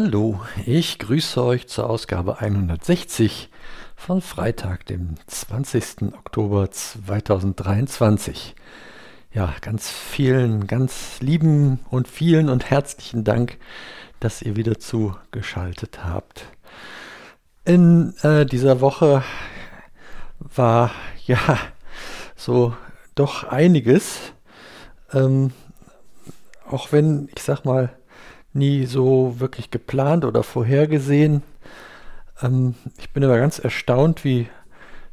Hallo, ich grüße euch zur Ausgabe 160 von Freitag, dem 20. Oktober 2023. Ja, ganz vielen, ganz lieben und vielen und herzlichen Dank, dass ihr wieder zugeschaltet habt. In äh, dieser Woche war ja so doch einiges, ähm, auch wenn ich sag mal, nie so wirklich geplant oder vorhergesehen. Ähm, ich bin aber ganz erstaunt, wie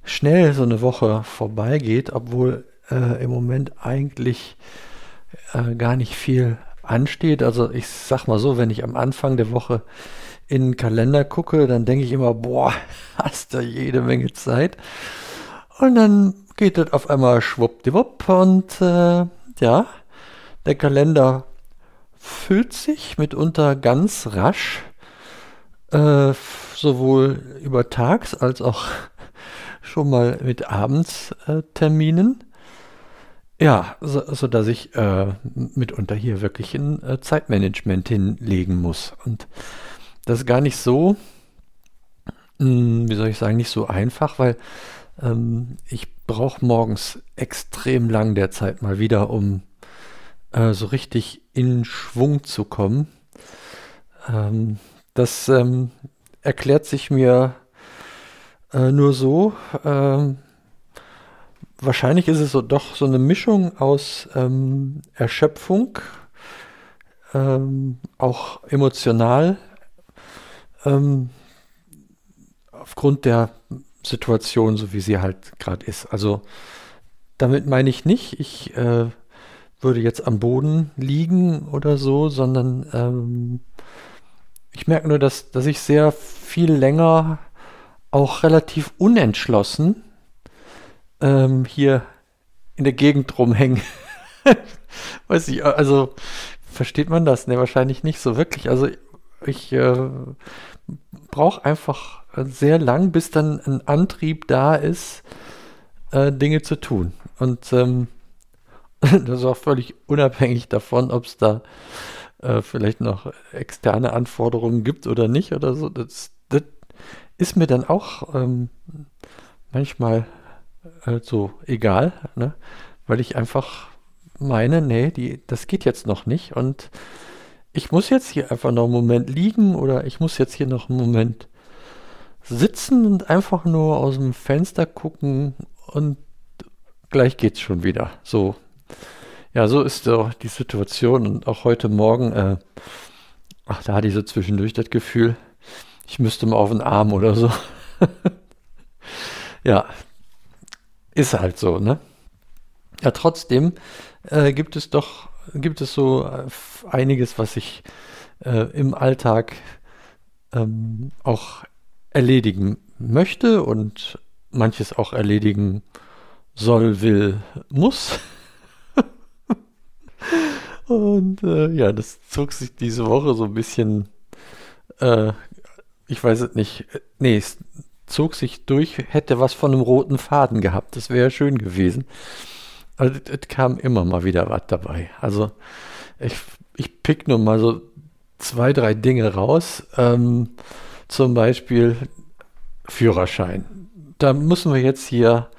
schnell so eine Woche vorbeigeht, obwohl äh, im Moment eigentlich äh, gar nicht viel ansteht. Also ich sag mal so, wenn ich am Anfang der Woche in den Kalender gucke, dann denke ich immer, boah, hast du jede Menge Zeit. Und dann geht das auf einmal schwuppdiwupp und äh, ja, der Kalender füllt sich mitunter ganz rasch, äh, sowohl über Tags als auch schon mal mit Abendsterminen. Ja, so, so dass ich äh, mitunter hier wirklich ein äh, Zeitmanagement hinlegen muss. Und das ist gar nicht so, mh, hm, wie soll ich sagen, nicht so einfach, weil ähm, ich brauche morgens extrem lang der Zeit mal wieder, um äh, so richtig in Schwung zu kommen. Ähm, das ähm, erklärt sich mir äh, nur so. Ähm, wahrscheinlich ist es so doch so eine Mischung aus ähm, Erschöpfung, ähm, auch emotional, ähm, aufgrund der Situation, so wie sie halt gerade ist. Also damit meine ich nicht, ich äh, würde jetzt am Boden liegen oder so, sondern ähm, ich merke nur, dass, dass ich sehr viel länger auch relativ unentschlossen ähm, hier in der Gegend rumhänge. Weiß ich, also versteht man das? Ne, wahrscheinlich nicht so wirklich. Also ich äh, brauche einfach sehr lang, bis dann ein Antrieb da ist, äh, Dinge zu tun. Und ähm, das ist auch völlig unabhängig davon, ob es da äh, vielleicht noch externe Anforderungen gibt oder nicht oder so. Das, das ist mir dann auch ähm, manchmal äh, so egal, ne? weil ich einfach meine, nee, die, das geht jetzt noch nicht und ich muss jetzt hier einfach noch einen Moment liegen oder ich muss jetzt hier noch einen Moment sitzen und einfach nur aus dem Fenster gucken und gleich geht's schon wieder. So ja, so ist doch die Situation und auch heute Morgen, äh, ach, da hatte ich so zwischendurch das Gefühl, ich müsste mal auf den Arm oder so. ja, ist halt so, ne? Ja, trotzdem äh, gibt es doch, gibt es so äh, einiges, was ich äh, im Alltag ähm, auch erledigen möchte und manches auch erledigen soll, will, muss. Und äh, ja, das zog sich diese Woche so ein bisschen, äh, ich weiß es nicht, nee, es zog sich durch, hätte was von einem roten Faden gehabt. Das wäre schön gewesen. Also es kam immer mal wieder was dabei. Also ich, ich pick nur mal so zwei, drei Dinge raus. Ähm, zum Beispiel Führerschein. Da müssen wir jetzt hier,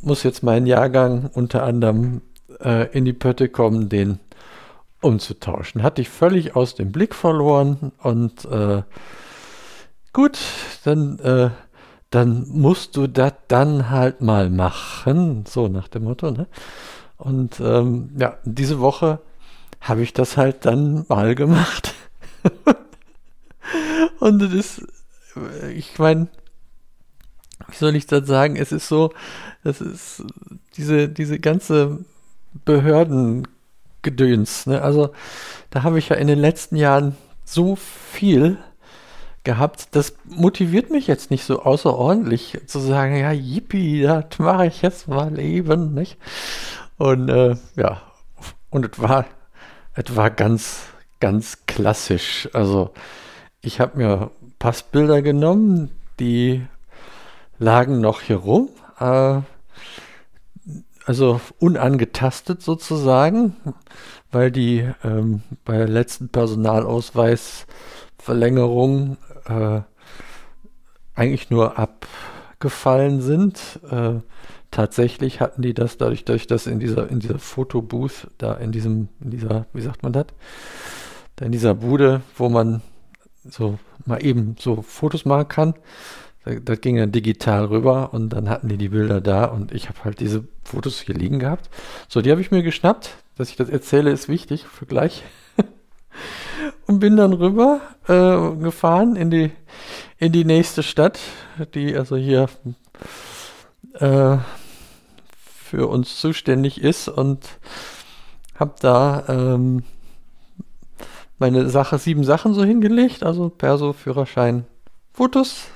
muss jetzt mein Jahrgang unter anderem äh, in die Pötte kommen, den umzutauschen. Hatte ich völlig aus dem Blick verloren und äh, gut, dann, äh, dann musst du das dann halt mal machen, so nach dem Motto. Ne? Und ähm, ja, diese Woche habe ich das halt dann mal gemacht. und das ist, ich meine, wie soll ich das sagen? Es ist so, das ist diese, diese ganze Behörden Gedöns. Ne? Also da habe ich ja in den letzten Jahren so viel gehabt, das motiviert mich jetzt nicht so außerordentlich zu sagen, ja, yippie, das mache ich jetzt mal eben, nicht? Und äh, ja, und es war, es war ganz, ganz klassisch. Also ich habe mir Passbilder genommen, die lagen noch hier rum. Äh, also unangetastet sozusagen, weil die ähm, bei der letzten Personalausweis Verlängerung äh, eigentlich nur abgefallen sind. Äh, tatsächlich hatten die das dadurch, dass ich das in dieser, in dieser Fotobooth, da in diesem, in dieser, wie sagt man das? Da in dieser Bude, wo man so mal eben so Fotos machen kann. Das ging dann digital rüber und dann hatten die die Bilder da und ich habe halt diese Fotos hier liegen gehabt. So, die habe ich mir geschnappt. Dass ich das erzähle, ist wichtig für gleich. und bin dann rüber äh, gefahren in die, in die nächste Stadt, die also hier äh, für uns zuständig ist und habe da ähm, meine Sache, sieben Sachen so hingelegt, also Perso, Führerschein, Fotos.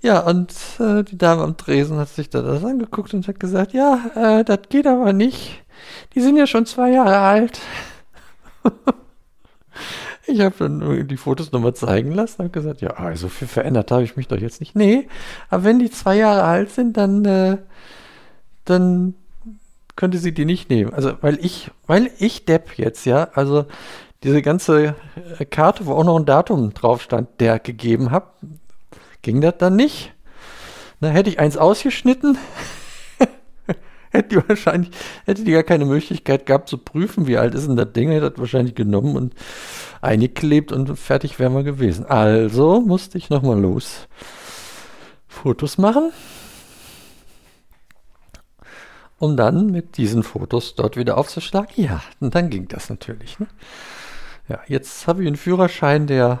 Ja, und äh, die Dame am Tresen hat sich da das angeguckt und hat gesagt, ja, äh, das geht aber nicht. Die sind ja schon zwei Jahre alt. ich habe dann die Fotos nochmal zeigen lassen und gesagt, ja, also viel verändert habe ich mich doch jetzt nicht. Nee, aber wenn die zwei Jahre alt sind, dann, äh, dann könnte sie die nicht nehmen. Also, weil ich, weil ich Depp jetzt, ja, also diese ganze äh, Karte, wo auch noch ein Datum drauf stand, der gegeben habe, ging das dann nicht. Na, hätte ich eins ausgeschnitten, hätte die wahrscheinlich, hätte die gar keine Möglichkeit gehabt zu prüfen, wie alt ist denn das Ding, hätte das wahrscheinlich genommen und eingeklebt und fertig wären wir gewesen. Also musste ich nochmal los. Fotos machen. Um dann mit diesen Fotos dort wieder aufzuschlagen. Ja, und dann ging das natürlich. Ne? Ja, jetzt habe ich einen Führerschein, der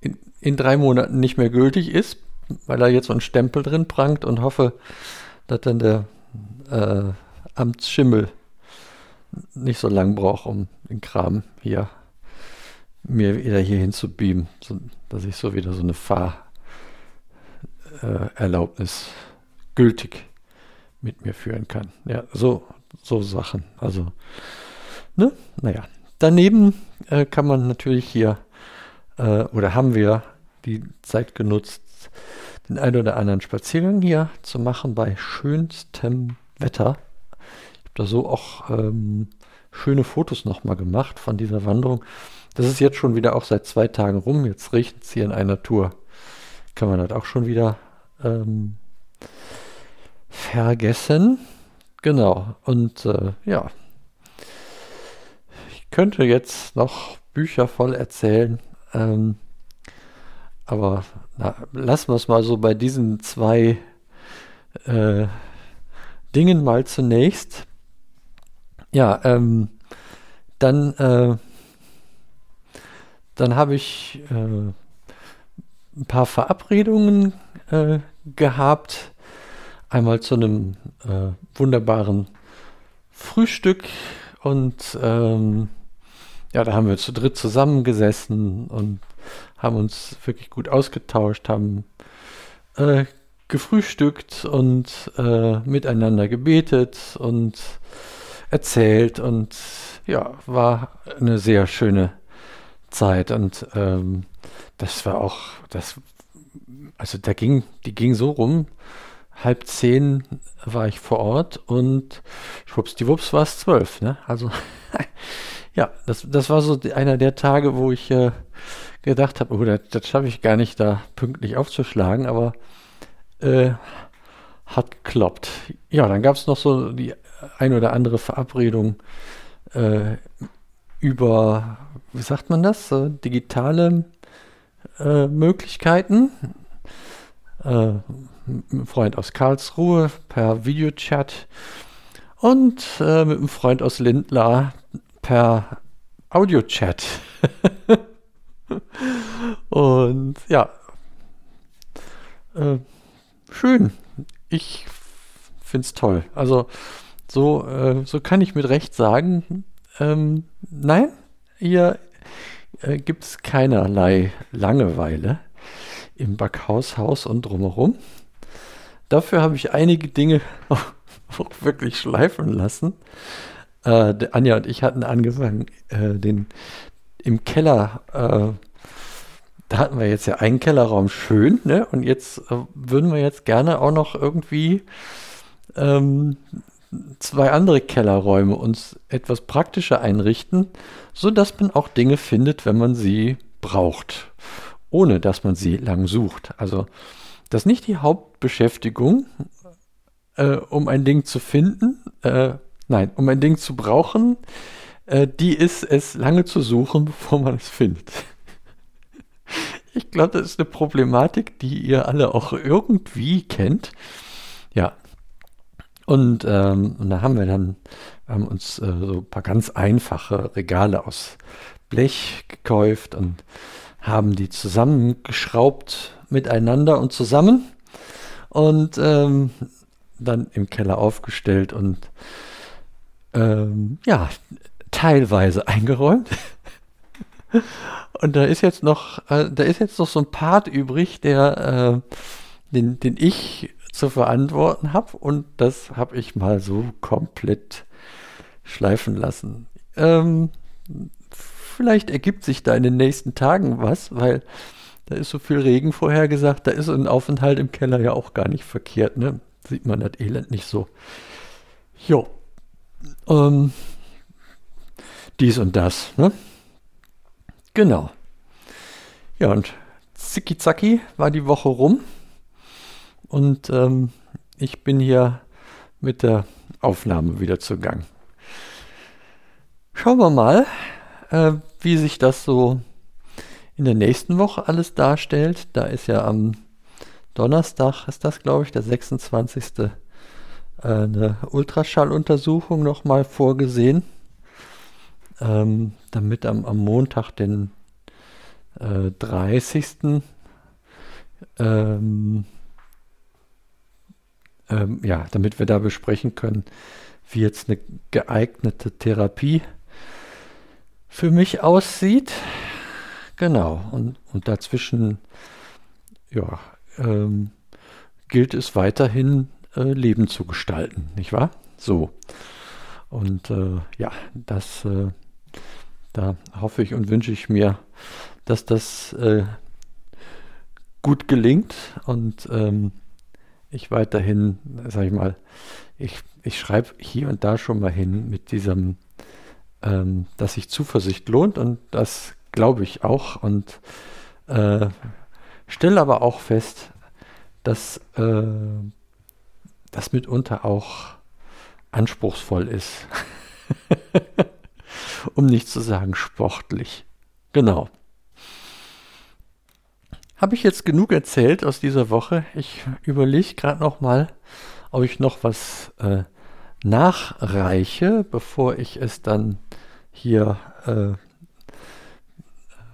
in, in, drei Monaten nicht mehr gültig ist, weil da jetzt so ein Stempel drin prangt und hoffe, dass dann der äh, Amtsschimmel nicht so lang braucht, um den Kram hier mir wieder hier hinzubeamen, so, dass ich so wieder so eine Fahrerlaubnis äh, gültig mit mir führen kann. Ja, so, so Sachen. Also, ne? Naja. Daneben äh, kann man natürlich hier, äh, oder haben wir die Zeit genutzt, den ein oder anderen Spaziergang hier zu machen bei schönstem Wetter. Ich habe da so auch ähm, schöne Fotos nochmal gemacht von dieser Wanderung. Das ist jetzt schon wieder auch seit zwei Tagen rum. Jetzt regnet es hier in einer Tour. Kann man das auch schon wieder ähm, vergessen. Genau. Und äh, ja, ich könnte jetzt noch Bücher voll erzählen. Ähm, aber na, lassen wir es mal so bei diesen zwei äh, Dingen mal zunächst. Ja, ähm, dann, äh, dann habe ich äh, ein paar Verabredungen äh, gehabt. Einmal zu einem äh, wunderbaren Frühstück und ähm, ja, da haben wir zu dritt zusammengesessen und haben uns wirklich gut ausgetauscht, haben äh, gefrühstückt und äh, miteinander gebetet und erzählt und ja, war eine sehr schöne Zeit und ähm, das war auch, das, also da ging, die ging so rum, halb zehn war ich vor Ort und schwuppsdiwupps war es zwölf, ne? Also ja, das, das war so einer der Tage, wo ich äh, gedacht habe, oh, das, das schaffe ich gar nicht, da pünktlich aufzuschlagen, aber äh, hat geklappt. Ja, dann gab es noch so die ein oder andere Verabredung äh, über, wie sagt man das, äh, digitale äh, Möglichkeiten. Äh, mit einem Freund aus Karlsruhe per Videochat und äh, mit einem Freund aus Lindlar per Audiochat. und ja, äh, schön. Ich finde es toll. Also so, äh, so kann ich mit Recht sagen, ähm, nein, hier äh, gibt es keinerlei Langeweile im Backhaushaus und drumherum. Dafür habe ich einige Dinge auch, auch wirklich schleifen lassen. Äh, Anja und ich hatten angefangen, äh, den im Keller äh, da hatten wir jetzt ja einen Kellerraum schön, ne? Und jetzt äh, würden wir jetzt gerne auch noch irgendwie ähm, zwei andere Kellerräume uns etwas praktischer einrichten, sodass man auch Dinge findet, wenn man sie braucht, ohne dass man sie lang sucht. Also das ist nicht die Hauptbeschäftigung, äh, um ein Ding zu finden, äh, nein, um ein Ding zu brauchen, äh, die ist es lange zu suchen, bevor man es findet. Ich glaube, das ist eine Problematik, die ihr alle auch irgendwie kennt. Ja. Und, ähm, und da haben wir dann haben uns äh, so ein paar ganz einfache Regale aus Blech gekauft und haben die zusammengeschraubt miteinander und zusammen und ähm, dann im Keller aufgestellt und ähm, ja, teilweise eingeräumt. Und da ist jetzt noch, äh, da ist jetzt noch so ein Part übrig, der, äh, den, den ich zu verantworten habe. Und das habe ich mal so komplett schleifen lassen. Ähm, vielleicht ergibt sich da in den nächsten Tagen was, weil da ist so viel Regen vorhergesagt. Da ist ein Aufenthalt im Keller ja auch gar nicht verkehrt. Ne? Sieht man das Elend nicht so. Jo. Ähm, dies und das. Ne? Genau. Ja, und zicki war die Woche rum. Und ähm, ich bin hier mit der Aufnahme wieder zugang. Schauen wir mal, äh, wie sich das so in der nächsten Woche alles darstellt. Da ist ja am Donnerstag, ist das glaube ich, der 26. Eine Ultraschalluntersuchung nochmal vorgesehen ähm, damit am, am, Montag, den äh, 30. Ähm, ähm, ja, damit wir da besprechen können, wie jetzt eine geeignete Therapie für mich aussieht. Genau, und, und dazwischen ja, ähm, gilt es weiterhin, äh, Leben zu gestalten, nicht wahr? So. Und äh, ja, das äh, da hoffe ich und wünsche ich mir, dass das äh, gut gelingt und ähm, ich weiterhin, sag ich mal, ich, ich schreibe hier und da schon mal hin mit diesem, ähm, dass sich Zuversicht lohnt und das glaube ich auch und äh, stelle aber auch fest, dass äh, das mitunter auch anspruchsvoll ist. um nicht zu sagen sportlich. Genau. Habe ich jetzt genug erzählt aus dieser Woche? Ich überlege gerade noch mal, ob ich noch was äh, nachreiche, bevor ich es dann hier äh,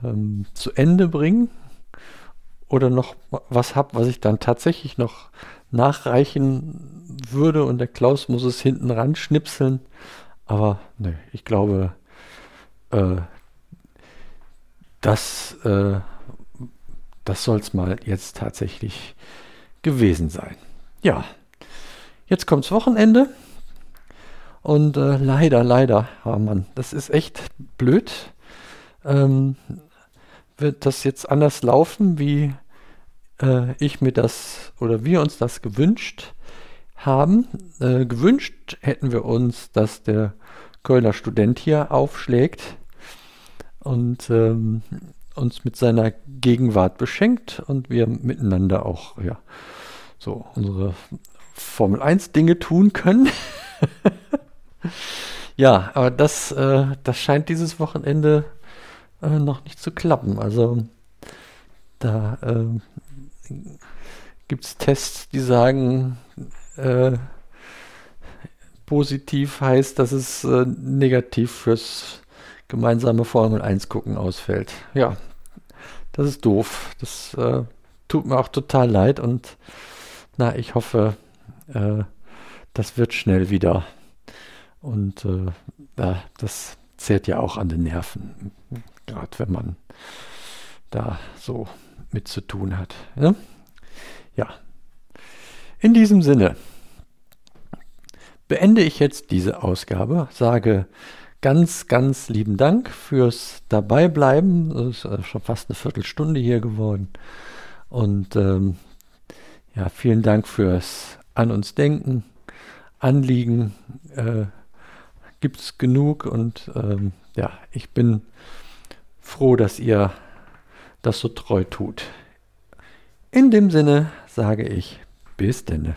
ähm, zu Ende bringe. Oder noch was habe, was ich dann tatsächlich noch nachreichen würde und der Klaus muss es hinten ran schnipseln. Aber ne, ich glaube, äh, das, äh, das soll es mal jetzt tatsächlich gewesen sein. Ja, jetzt kommt's Wochenende. Und äh, leider, leider, oh Mann, das ist echt blöd. Ähm, wird das jetzt anders laufen, wie äh, ich mir das oder wir uns das gewünscht haben. Äh, gewünscht hätten wir uns, dass der Kölner Student hier aufschlägt und ähm, uns mit seiner Gegenwart beschenkt und wir miteinander auch ja, so unsere Formel 1 Dinge tun können. ja, aber das, äh, das scheint dieses Wochenende äh, noch nicht zu klappen. Also da äh, gibt es Tests, die sagen, äh, positiv heißt, dass es äh, negativ fürs gemeinsame Formel 1 gucken ausfällt. Ja, das ist doof. Das äh, tut mir auch total leid und na, ich hoffe, äh, das wird schnell wieder. Und äh, das zehrt ja auch an den Nerven, gerade wenn man da so mit zu tun hat. Ne? Ja, in diesem Sinne beende ich jetzt diese Ausgabe, sage ganz, ganz lieben Dank fürs Dabeibleiben. Das ist äh, schon fast eine Viertelstunde hier geworden. Und ähm, ja, vielen Dank fürs An uns Denken, Anliegen. Äh, Gibt es genug und ähm, ja, ich bin froh, dass ihr das so treu tut. In dem Sinne sage ich bis denne.